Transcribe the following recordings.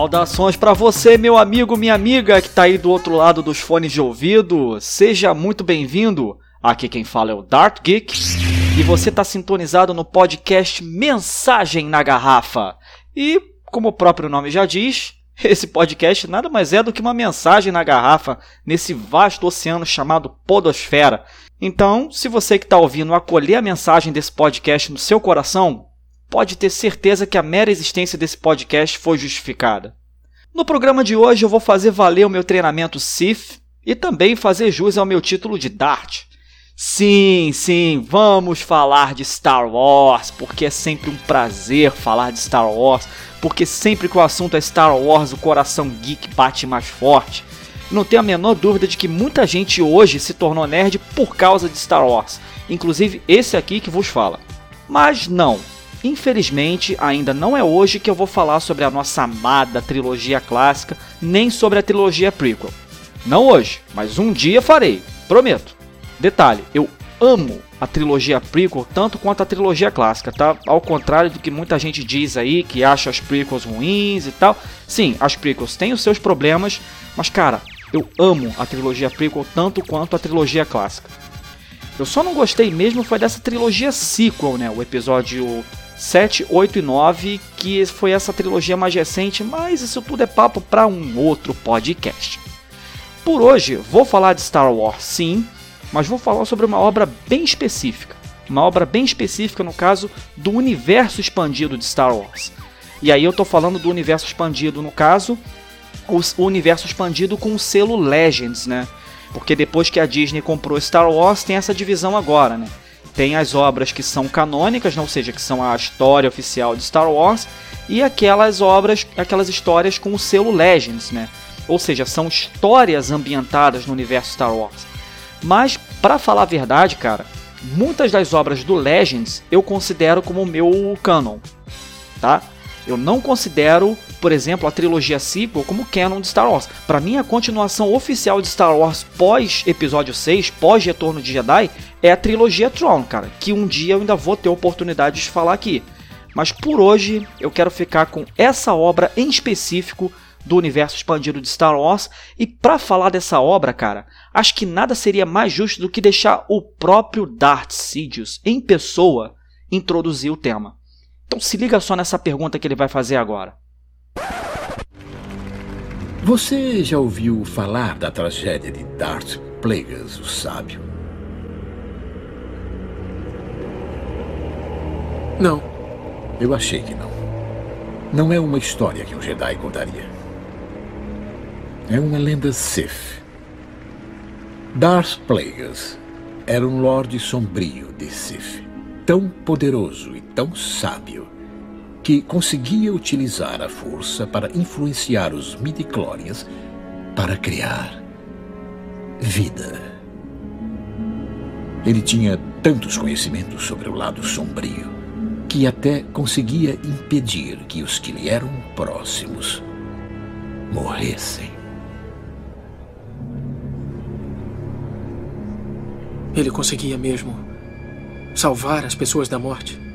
Saudações para você, meu amigo, minha amiga que tá aí do outro lado dos fones de ouvido. Seja muito bem-vindo. Aqui quem fala é o Dart Geek e você tá sintonizado no podcast Mensagem na Garrafa. E, como o próprio nome já diz, esse podcast nada mais é do que uma mensagem na garrafa nesse vasto oceano chamado Podosfera. Então, se você que está ouvindo acolher a mensagem desse podcast no seu coração, pode ter certeza que a mera existência desse podcast foi justificada. No programa de hoje eu vou fazer valer o meu treinamento Sith e também fazer jus ao meu título de Dart. Sim, sim, vamos falar de Star Wars, porque é sempre um prazer falar de Star Wars, porque sempre que o assunto é Star Wars o coração geek bate mais forte. Não tenho a menor dúvida de que muita gente hoje se tornou nerd por causa de Star Wars, inclusive esse aqui que vos fala. Mas não, Infelizmente, ainda não é hoje que eu vou falar sobre a nossa amada trilogia clássica, nem sobre a trilogia prequel. Não hoje, mas um dia farei, prometo. Detalhe, eu amo a trilogia prequel tanto quanto a trilogia clássica, tá? Ao contrário do que muita gente diz aí, que acha as prequels ruins e tal. Sim, as prequels têm os seus problemas, mas cara, eu amo a trilogia prequel tanto quanto a trilogia clássica. Eu só não gostei mesmo foi dessa trilogia sequel, né? O episódio 7, 8 e 9, que foi essa trilogia mais recente, mas isso tudo é papo para um outro podcast. Por hoje, vou falar de Star Wars sim, mas vou falar sobre uma obra bem específica. Uma obra bem específica, no caso, do universo expandido de Star Wars. E aí eu tô falando do universo expandido, no caso, o universo expandido com o selo Legends, né? Porque depois que a Disney comprou Star Wars, tem essa divisão agora, né? Tem as obras que são canônicas, ou seja, que são a história oficial de Star Wars, e aquelas obras, aquelas histórias com o selo Legends, né? Ou seja, são histórias ambientadas no universo Star Wars. Mas, para falar a verdade, cara, muitas das obras do Legends eu considero como meu canon, tá? Eu não considero, por exemplo, a trilogia sequel como canon de Star Wars. Para mim, a continuação oficial de Star Wars pós episódio 6, pós Retorno de Jedi, é a trilogia Tron, cara, que um dia eu ainda vou ter oportunidade de falar aqui. Mas por hoje, eu quero ficar com essa obra em específico do universo expandido de Star Wars. E para falar dessa obra, cara, acho que nada seria mais justo do que deixar o próprio Darth Sidious em pessoa introduzir o tema. Então se liga só nessa pergunta que ele vai fazer agora. Você já ouviu falar da tragédia de Darth Plagueis, o sábio? Não. Eu achei que não. Não é uma história que um Jedi contaria. É uma lenda Sith. Darth Plagueis era um Lorde Sombrio de Sith tão poderoso e tão sábio que conseguia utilizar a força para influenciar os midichlorians para criar vida. Ele tinha tantos conhecimentos sobre o lado sombrio que até conseguia impedir que os que lhe eram próximos morressem. Ele conseguia mesmo salvar as pessoas da morte.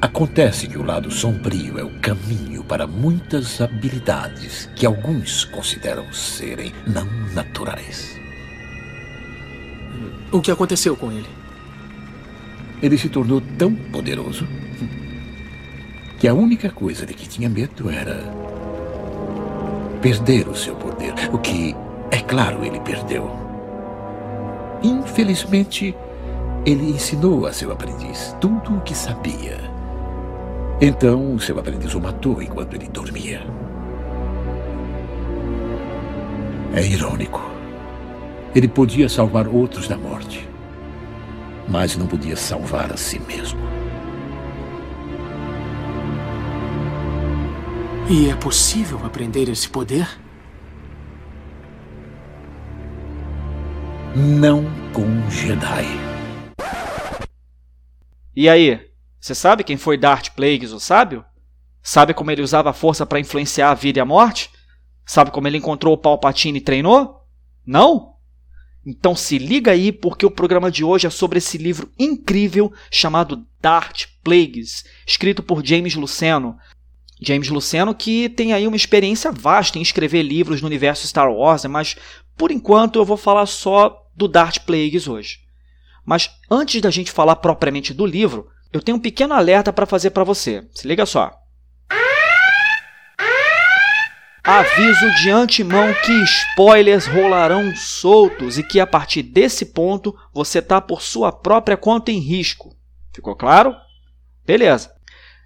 Acontece que o lado sombrio é o caminho para muitas habilidades que alguns consideram serem não naturais. O que aconteceu com ele? Ele se tornou tão poderoso que a única coisa de que tinha medo era perder o seu poder. O que, é claro, ele perdeu. Infelizmente, ele ensinou a seu aprendiz tudo o que sabia. Então, seu aprendiz o matou enquanto ele dormia. É irônico. Ele podia salvar outros da morte, mas não podia salvar a si mesmo. E é possível aprender esse poder? Não com Jedi. E aí, você sabe quem foi Darth Plagueis, o sábio? Sabe como ele usava a força para influenciar a vida e a morte? Sabe como ele encontrou o Palpatine e treinou? Não? Então se liga aí porque o programa de hoje é sobre esse livro incrível chamado Darth Plagueis, escrito por James Luceno. James Luceno que tem aí uma experiência vasta em escrever livros no universo Star Wars, mas por enquanto eu vou falar só do Darth Plagueis hoje. Mas antes da gente falar propriamente do livro, eu tenho um pequeno alerta para fazer para você. Se liga só. Aviso de antemão que spoilers rolarão soltos e que a partir desse ponto você está por sua própria conta em risco. Ficou claro? Beleza.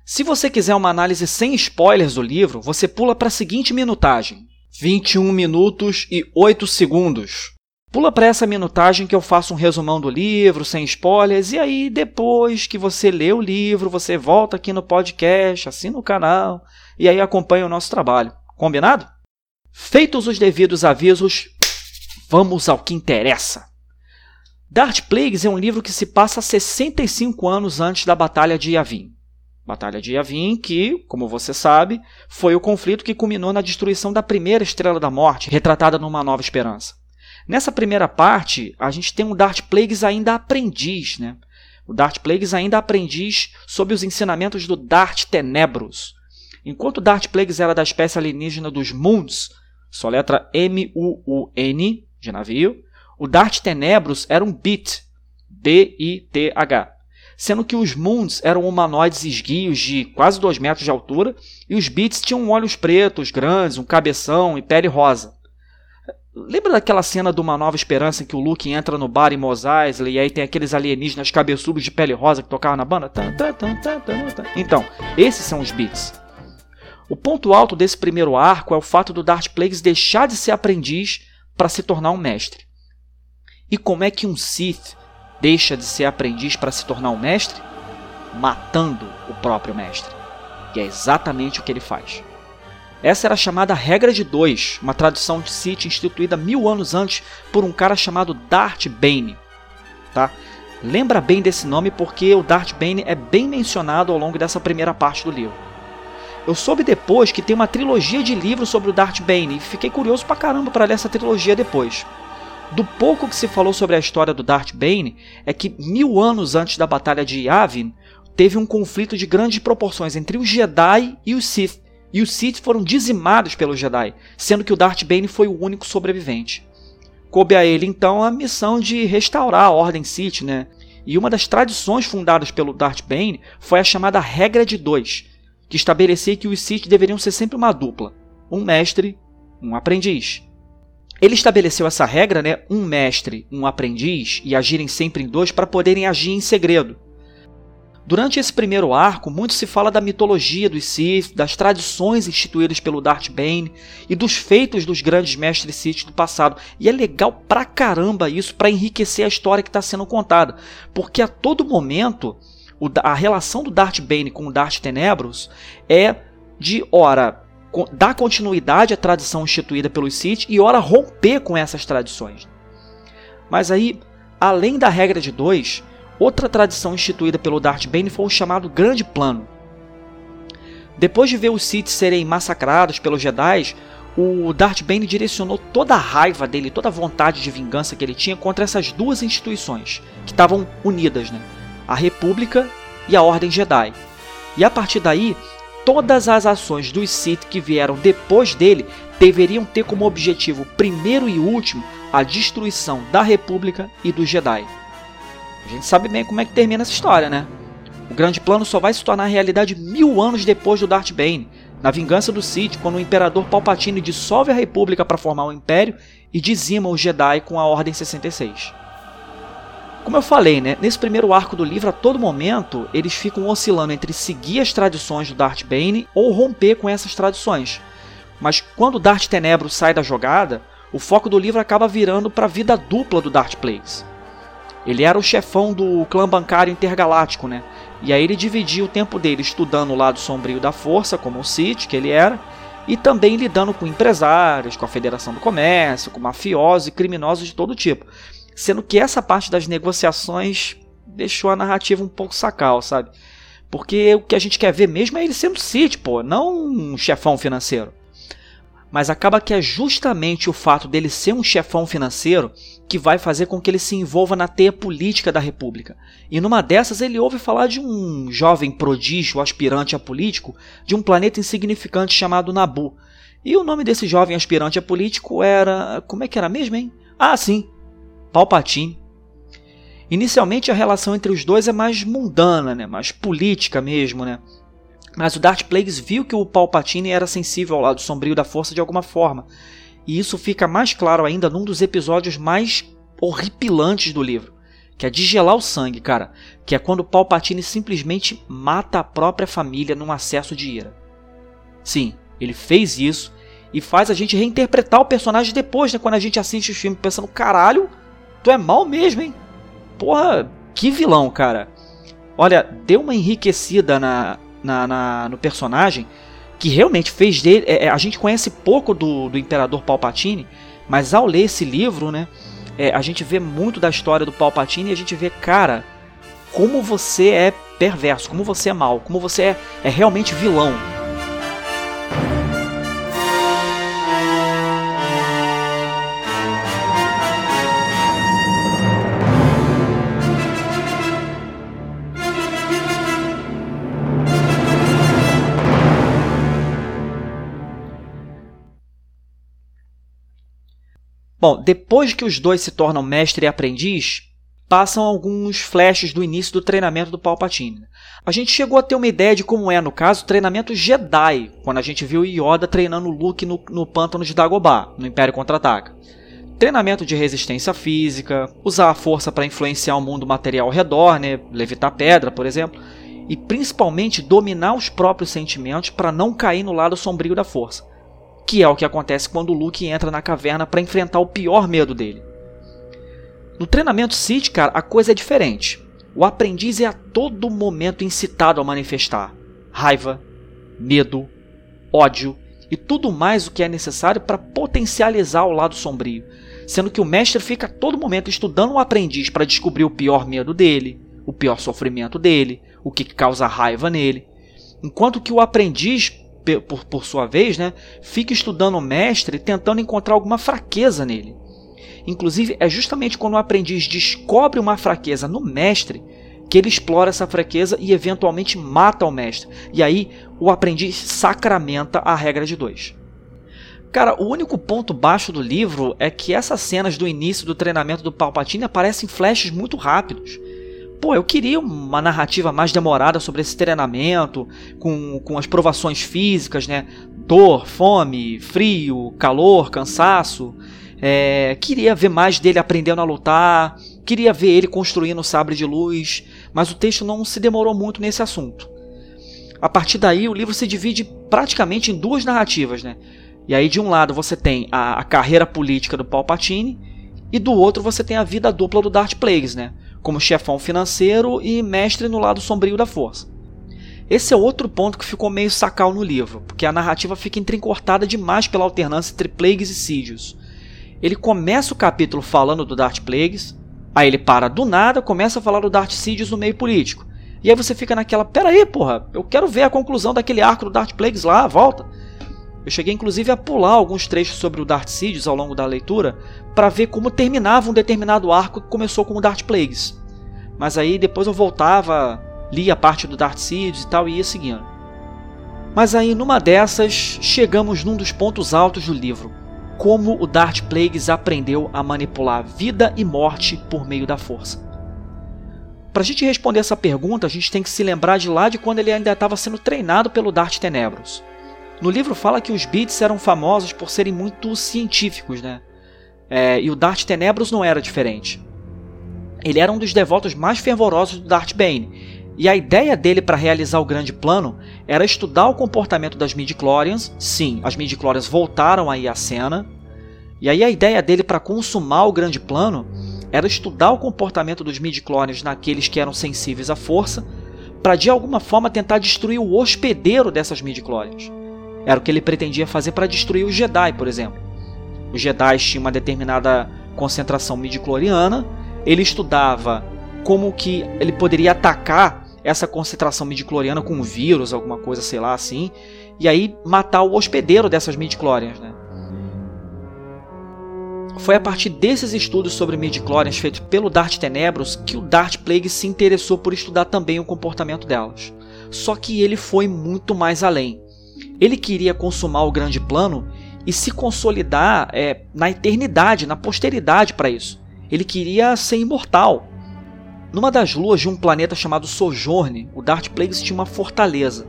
Se você quiser uma análise sem spoilers do livro, você pula para a seguinte minutagem: 21 minutos e 8 segundos. Pula para essa minutagem que eu faço um resumão do livro, sem spoilers, e aí depois que você lê o livro, você volta aqui no podcast, assina o canal e aí acompanha o nosso trabalho. Combinado? Feitos os devidos avisos, vamos ao que interessa. Dark Plagues é um livro que se passa 65 anos antes da Batalha de Yavin. Batalha de Yavin, que, como você sabe, foi o conflito que culminou na destruição da primeira Estrela da Morte, retratada numa Nova Esperança. Nessa primeira parte, a gente tem um Darth Plagueis ainda aprendiz, né? O Darth Plagueis ainda aprendiz sob os ensinamentos do Darth Tenebros. Enquanto o Darth Plagueis era da espécie alienígena dos Moons, sua letra M-U-U-N, de navio, o Darth Tenebros era um Bit, B-I-T-H, sendo que os Moons eram humanoides esguios de quase 2 metros de altura e os Bits tinham olhos pretos, grandes, um cabeção e pele rosa. Lembra daquela cena de Uma Nova Esperança em que o Luke entra no bar em Mos Eisley e aí tem aqueles alienígenas cabeçudos de pele rosa que tocavam na banda? Então, esses são os beats. O ponto alto desse primeiro arco é o fato do Darth Plagueis deixar de ser aprendiz para se tornar um mestre. E como é que um Sith deixa de ser aprendiz para se tornar um mestre? Matando o próprio mestre. E é exatamente o que ele faz. Essa era a chamada Regra de Dois, uma tradução de Sith instituída mil anos antes por um cara chamado Darth Bane. Tá? Lembra bem desse nome porque o Darth Bane é bem mencionado ao longo dessa primeira parte do livro. Eu soube depois que tem uma trilogia de livros sobre o Darth Bane e fiquei curioso pra caramba para ler essa trilogia depois. Do pouco que se falou sobre a história do Darth Bane é que mil anos antes da Batalha de Yavin teve um conflito de grandes proporções entre os Jedi e os Sith e os Sith foram dizimados pelos Jedi, sendo que o Darth Bane foi o único sobrevivente. Coube a ele então a missão de restaurar a Ordem Sith, né? E uma das tradições fundadas pelo Darth Bane foi a chamada Regra de Dois, que estabelecia que os Sith deveriam ser sempre uma dupla, um mestre, um aprendiz. Ele estabeleceu essa regra, né, um mestre, um aprendiz, e agirem sempre em dois para poderem agir em segredo. Durante esse primeiro arco, muito se fala da mitologia dos Sith, das tradições instituídas pelo Darth Bane e dos feitos dos grandes mestres Sith do passado. E é legal pra caramba isso para enriquecer a história que está sendo contada, porque a todo momento a relação do Darth Bane com o Darth Tenebros é de ora dar continuidade à tradição instituída pelos Sith e ora romper com essas tradições. Mas aí, além da regra de dois, Outra tradição instituída pelo Darth Bane foi o chamado Grande Plano. Depois de ver os Sith serem massacrados pelos Jedi, o Darth Bane direcionou toda a raiva dele, toda a vontade de vingança que ele tinha contra essas duas instituições, que estavam unidas, né? a República e a Ordem Jedi. E a partir daí, todas as ações dos Sith que vieram depois dele deveriam ter como objetivo primeiro e último a destruição da República e dos Jedi. A gente sabe bem como é que termina essa história, né? O grande plano só vai se tornar realidade mil anos depois do Darth Bane, na vingança do Sith, quando o Imperador Palpatine dissolve a República para formar um Império e dizima os Jedi com a Ordem 66. Como eu falei, né, nesse primeiro arco do livro, a todo momento, eles ficam oscilando entre seguir as tradições do Darth Bane ou romper com essas tradições. Mas quando Darth Tenebro sai da jogada, o foco do livro acaba virando para a vida dupla do Darth Plagueis. Ele era o chefão do clã bancário intergaláctico, né? E aí ele dividia o tempo dele estudando o lado sombrio da força, como o Sith, que ele era, e também lidando com empresários, com a Federação do Comércio, com mafiosos e criminosos de todo tipo. Sendo que essa parte das negociações deixou a narrativa um pouco sacal, sabe? Porque o que a gente quer ver mesmo é ele sendo Sith, pô, não um chefão financeiro. Mas acaba que é justamente o fato dele ser um chefão financeiro que vai fazer com que ele se envolva na teia política da República. E numa dessas ele ouve falar de um jovem prodígio, aspirante a político, de um planeta insignificante chamado Nabu. E o nome desse jovem aspirante a político era. Como é que era mesmo, hein? Ah, sim! Palpatine. Inicialmente a relação entre os dois é mais mundana, né? mais política mesmo, né? Mas o Darth Plagueis viu que o Palpatine era sensível ao lado sombrio da força de alguma forma. E isso fica mais claro ainda num dos episódios mais horripilantes do livro, que é de gelar o sangue, cara, que é quando o Palpatine simplesmente mata a própria família num acesso de ira. Sim, ele fez isso e faz a gente reinterpretar o personagem depois, né, quando a gente assiste o filme pensando, caralho, tu é mal mesmo, hein? Porra, que vilão, cara. Olha, deu uma enriquecida na, na, na, no personagem que realmente fez dele. É, é, a gente conhece pouco do, do Imperador Palpatine, mas ao ler esse livro, né, é, a gente vê muito da história do Palpatine e a gente vê, cara, como você é perverso, como você é mal, como você é, é realmente vilão. Bom, depois que os dois se tornam mestre e aprendiz, passam alguns flashes do início do treinamento do Palpatine. A gente chegou a ter uma ideia de como é, no caso, o treinamento Jedi, quando a gente viu Yoda treinando Luke no, no pântano de Dagobah, no Império Contra-Ataca. Treinamento de resistência física, usar a força para influenciar o mundo material ao redor, né? levitar pedra, por exemplo, e principalmente dominar os próprios sentimentos para não cair no lado sombrio da força que é o que acontece quando o Luke entra na caverna para enfrentar o pior medo dele. No treinamento Sith, cara, a coisa é diferente. O aprendiz é a todo momento incitado a manifestar raiva, medo, ódio e tudo mais o que é necessário para potencializar o lado sombrio, sendo que o mestre fica a todo momento estudando o aprendiz para descobrir o pior medo dele, o pior sofrimento dele, o que causa raiva nele, enquanto que o aprendiz por, por sua vez, né, fica estudando o mestre tentando encontrar alguma fraqueza nele. Inclusive, é justamente quando o aprendiz descobre uma fraqueza no mestre que ele explora essa fraqueza e eventualmente mata o mestre. E aí o aprendiz sacramenta a regra de dois. Cara, o único ponto baixo do livro é que essas cenas do início do treinamento do Palpatine aparecem flashes muito rápidos pô, eu queria uma narrativa mais demorada sobre esse treinamento, com, com as provações físicas, né? Dor, fome, frio, calor, cansaço. É, queria ver mais dele aprendendo a lutar, queria ver ele construindo o sabre de luz, mas o texto não se demorou muito nesse assunto. A partir daí, o livro se divide praticamente em duas narrativas, né? E aí, de um lado, você tem a, a carreira política do Palpatine, e do outro, você tem a vida dupla do Darth Plagueis, né? Como chefão financeiro e mestre no lado sombrio da força. Esse é outro ponto que ficou meio sacal no livro, porque a narrativa fica entrecortada demais pela alternância entre Plagueis e Sidious. Ele começa o capítulo falando do Darth Plagueis, aí ele para do nada, começa a falar do Darth Sidious no meio político. E aí você fica naquela, pera aí, porra, eu quero ver a conclusão daquele arco do Darth Plagueis lá, volta. Eu cheguei inclusive a pular alguns trechos sobre o Darth Sidious ao longo da leitura para ver como terminava um determinado arco que começou com o Darth Plagueis. Mas aí depois eu voltava, lia a parte do Darth Sidious e tal e ia seguindo. Mas aí numa dessas chegamos num dos pontos altos do livro, como o Darth Plagueis aprendeu a manipular vida e morte por meio da força. Para a gente responder essa pergunta, a gente tem que se lembrar de lá de quando ele ainda estava sendo treinado pelo Darth Tenebros. No livro fala que os Beats eram famosos por serem muito científicos, né? É, e o Darth Tenebros não era diferente. Ele era um dos devotos mais fervorosos do Darth Bane, e a ideia dele para realizar o grande plano era estudar o comportamento das midi-chlorians. Sim, as midi-chlorians voltaram aí à cena. E aí a ideia dele para consumar o grande plano era estudar o comportamento dos midi-chlorians naqueles que eram sensíveis à força, para de alguma forma tentar destruir o hospedeiro dessas midi-chlorians. Era o que ele pretendia fazer para destruir os Jedi, por exemplo. Os Jedi tinham uma determinada concentração midi-chloriana, ele estudava como que ele poderia atacar essa concentração midi-chloriana com um vírus, alguma coisa, sei lá assim, e aí matar o hospedeiro dessas midi-chlorians, né? Foi a partir desses estudos sobre midichlorians feitos pelo Darth Tenebros que o Darth Plagueis se interessou por estudar também o comportamento delas. Só que ele foi muito mais além. Ele queria consumar o grande plano e se consolidar é, na eternidade, na posteridade para isso. Ele queria ser imortal. Numa das luas de um planeta chamado Sojourne, o Darth Plagueis tinha uma fortaleza.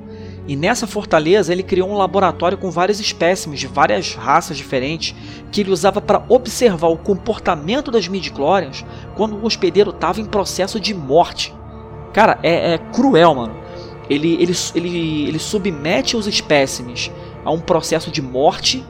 E nessa fortaleza ele criou um laboratório com vários espécimes de várias raças diferentes que ele usava para observar o comportamento das midichlorians quando o hospedeiro estava em processo de morte. Cara, é, é cruel, mano. Ele, ele, ele, ele submete os espécimes a um processo de morte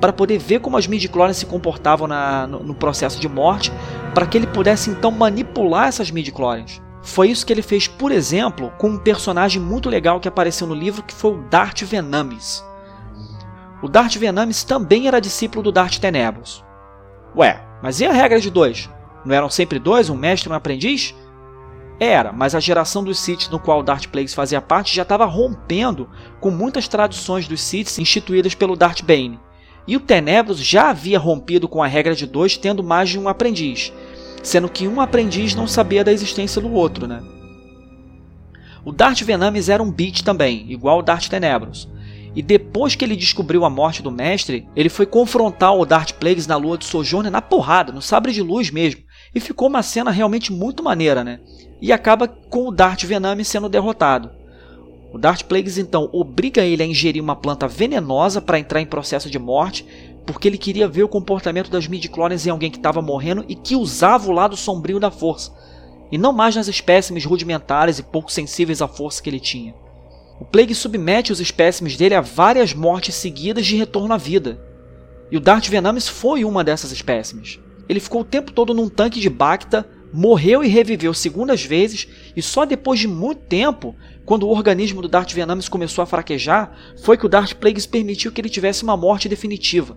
para poder ver como as midichlorians se comportavam na, no, no, processo de morte, para que ele pudesse então manipular essas midichlorians. Foi isso que ele fez, por exemplo, com um personagem muito legal que apareceu no livro, que foi o Darth Venamis. O Darth Venamis também era discípulo do Darth Tenebros. Ué, mas e a regra de dois? Não eram sempre dois, um mestre e um aprendiz? Era, mas a geração dos Sith no qual Darth Plagueis fazia parte já estava rompendo com muitas tradições dos Sith instituídas pelo Darth Bane. E o Tenebros já havia rompido com a regra de dois, tendo mais de um aprendiz, sendo que um aprendiz não sabia da existência do outro, né? O Darth Venamis era um beat também, igual o Darth Tenebros. E depois que ele descobriu a morte do mestre, ele foi confrontar o Darth Plagueis na lua de Sojourner na porrada, no sabre de luz mesmo. E ficou uma cena realmente muito maneira, né? E acaba com o Darth Venamis sendo derrotado. O Darth Plagueis então obriga ele a ingerir uma planta venenosa para entrar em processo de morte, porque ele queria ver o comportamento das midichlorians em alguém que estava morrendo e que usava o lado sombrio da força, e não mais nas espécimes rudimentares e pouco sensíveis à força que ele tinha. O Plague submete os espécimes dele a várias mortes seguidas de retorno à vida. E o Darth Venamis foi uma dessas espécimes. Ele ficou o tempo todo num tanque de Bacta, morreu e reviveu segundas vezes, e só depois de muito tempo, quando o organismo do Darth Venamis começou a fraquejar, foi que o Darth Plagueis permitiu que ele tivesse uma morte definitiva.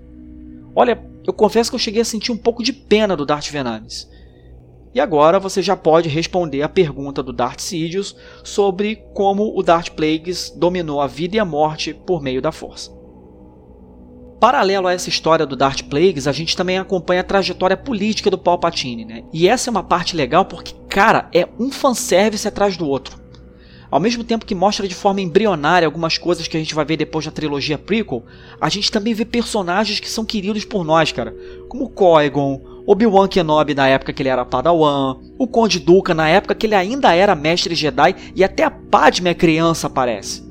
Olha, eu confesso que eu cheguei a sentir um pouco de pena do Darth Venamis. E agora você já pode responder a pergunta do Darth Sidious sobre como o Darth Plagueis dominou a vida e a morte por meio da força. Paralelo a essa história do Darth Plagueis, a gente também acompanha a trajetória política do Palpatine, né? E essa é uma parte legal porque, cara, é um fanservice atrás do outro. Ao mesmo tempo que mostra de forma embrionária algumas coisas que a gente vai ver depois na trilogia prequel, a gente também vê personagens que são queridos por nós, cara. Como Qui-Gon, Obi-Wan Kenobi na época que ele era Padawan, o Conde Dooku na época que ele ainda era mestre Jedi e até a Padme a criança aparece.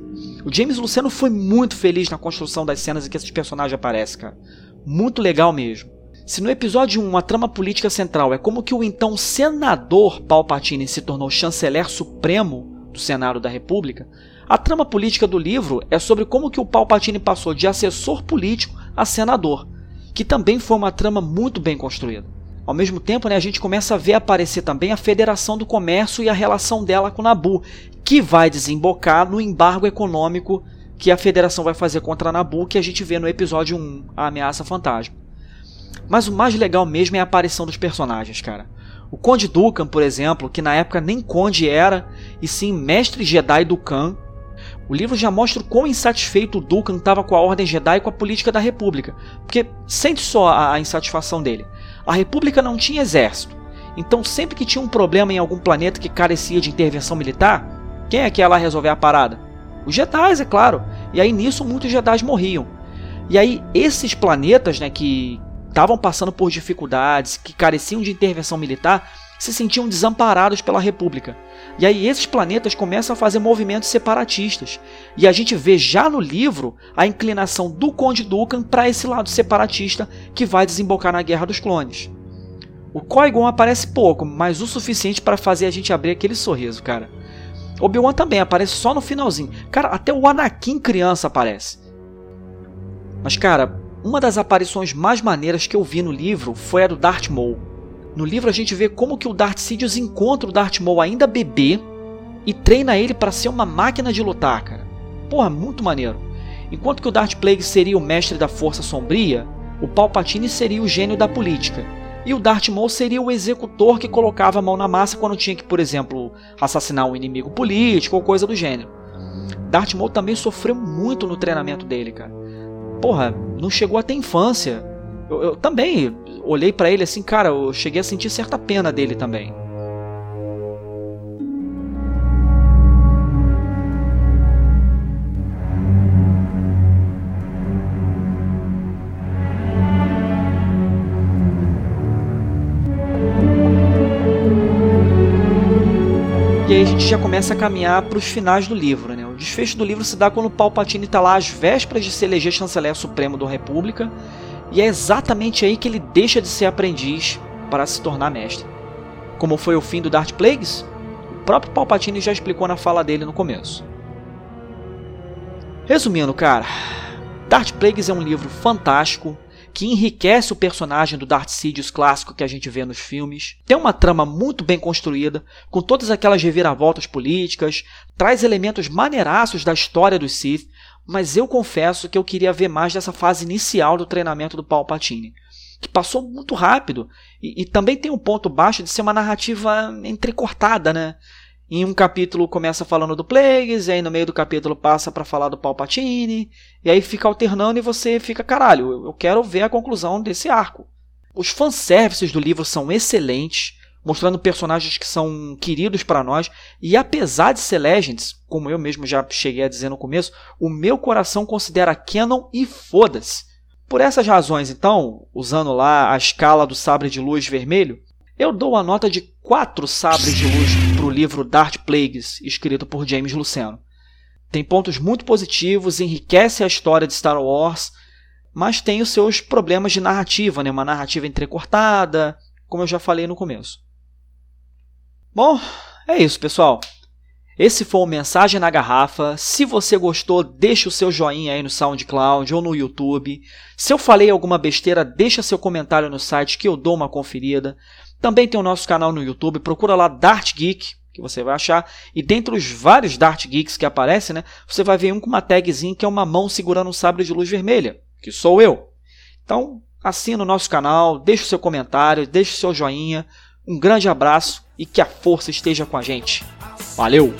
O James Luceno foi muito feliz na construção das cenas em que esses personagens aparecem, cara. Muito legal mesmo. Se no episódio 1 a trama política central é como que o então senador Palpatine se tornou chanceler supremo do Senado da República, a trama política do livro é sobre como que o Palpatine passou de assessor político a senador, que também foi uma trama muito bem construída. Ao mesmo tempo, né, a gente começa a ver aparecer também a Federação do Comércio e a relação dela com Nabu, que vai desembocar no embargo econômico que a Federação vai fazer contra Nabu, que a gente vê no episódio 1, A Ameaça Fantasma. Mas o mais legal mesmo é a aparição dos personagens, cara. O Conde Dukan, por exemplo, que na época nem Conde era, e sim Mestre Jedi Dukan. O livro já mostra o quão insatisfeito o Dukan estava com a Ordem Jedi e com a política da República, porque sente só a insatisfação dele. A República não tinha exército. Então, sempre que tinha um problema em algum planeta que carecia de intervenção militar, quem é que ia lá resolver a parada? Os Jedi, é claro. E aí nisso muitos Jedi morriam. E aí esses planetas, né, que estavam passando por dificuldades, que careciam de intervenção militar, se sentiam desamparados pela República. E aí esses planetas começam a fazer movimentos separatistas. E a gente vê já no livro a inclinação do Conde Dukan para esse lado separatista que vai desembocar na Guerra dos Clones. O Qui-Gon aparece pouco, mas o suficiente para fazer a gente abrir aquele sorriso, cara. Obi-Wan também aparece só no finalzinho. Cara, até o Anakin criança aparece. Mas cara, uma das aparições mais maneiras que eu vi no livro foi a do Darth Maul. No livro a gente vê como que o Darth Sidious encontra o Darth Maul ainda bebê e treina ele para ser uma máquina de lutar, cara. Porra, muito maneiro. Enquanto que o Darth Plagueis seria o mestre da força sombria, o Palpatine seria o gênio da política. E o Darth Maul seria o executor que colocava a mão na massa quando tinha que, por exemplo, assassinar um inimigo político ou coisa do gênero. Darth Maul também sofreu muito no treinamento dele, cara. Porra, não chegou até infância. Eu, eu também olhei para ele assim, cara, eu cheguei a sentir certa pena dele também. E aí a gente já começa a caminhar para os finais do livro, né? O desfecho do livro se dá quando Palpatine está lá às vésperas de se eleger chanceler supremo da República, e é exatamente aí que ele deixa de ser aprendiz para se tornar mestre. Como foi o fim do Darth Plagueis? O próprio Palpatine já explicou na fala dele no começo. Resumindo, cara, Darth Plagueis é um livro fantástico, que enriquece o personagem do Darth Sidious clássico que a gente vê nos filmes. Tem uma trama muito bem construída, com todas aquelas reviravoltas políticas, traz elementos maneiraços da história dos Sith, mas eu confesso que eu queria ver mais dessa fase inicial do treinamento do Palpatine, que passou muito rápido e, e também tem um ponto baixo de ser uma narrativa entrecortada, né? Em um capítulo começa falando do Plagueis, e aí no meio do capítulo passa para falar do Palpatine, e aí fica alternando e você fica, caralho, eu quero ver a conclusão desse arco. Os fanservices do livro são excelentes, mostrando personagens que são queridos para nós, e apesar de ser Legends, como eu mesmo já cheguei a dizer no começo, o meu coração considera canon e foda-se. Por essas razões, então, usando lá a escala do sabre de luz vermelho, eu dou a nota de 4 sabres de luz para o livro Dark Plagues, escrito por James Luceno. Tem pontos muito positivos, enriquece a história de Star Wars, mas tem os seus problemas de narrativa, né? uma narrativa entrecortada, como eu já falei no começo. Bom, é isso, pessoal. Esse foi o Mensagem na Garrafa. Se você gostou, deixa o seu joinha aí no SoundCloud ou no YouTube. Se eu falei alguma besteira, deixa seu comentário no site que eu dou uma conferida. Também tem o nosso canal no YouTube, procura lá Dart Geek, que você vai achar. E dentre os vários Dart Geeks que aparecem, né, você vai ver um com uma tagzinha que é uma mão segurando um sabre de luz vermelha, que sou eu. Então, assina o nosso canal, deixe o seu comentário, deixe o seu joinha. Um grande abraço e que a força esteja com a gente. Valeu!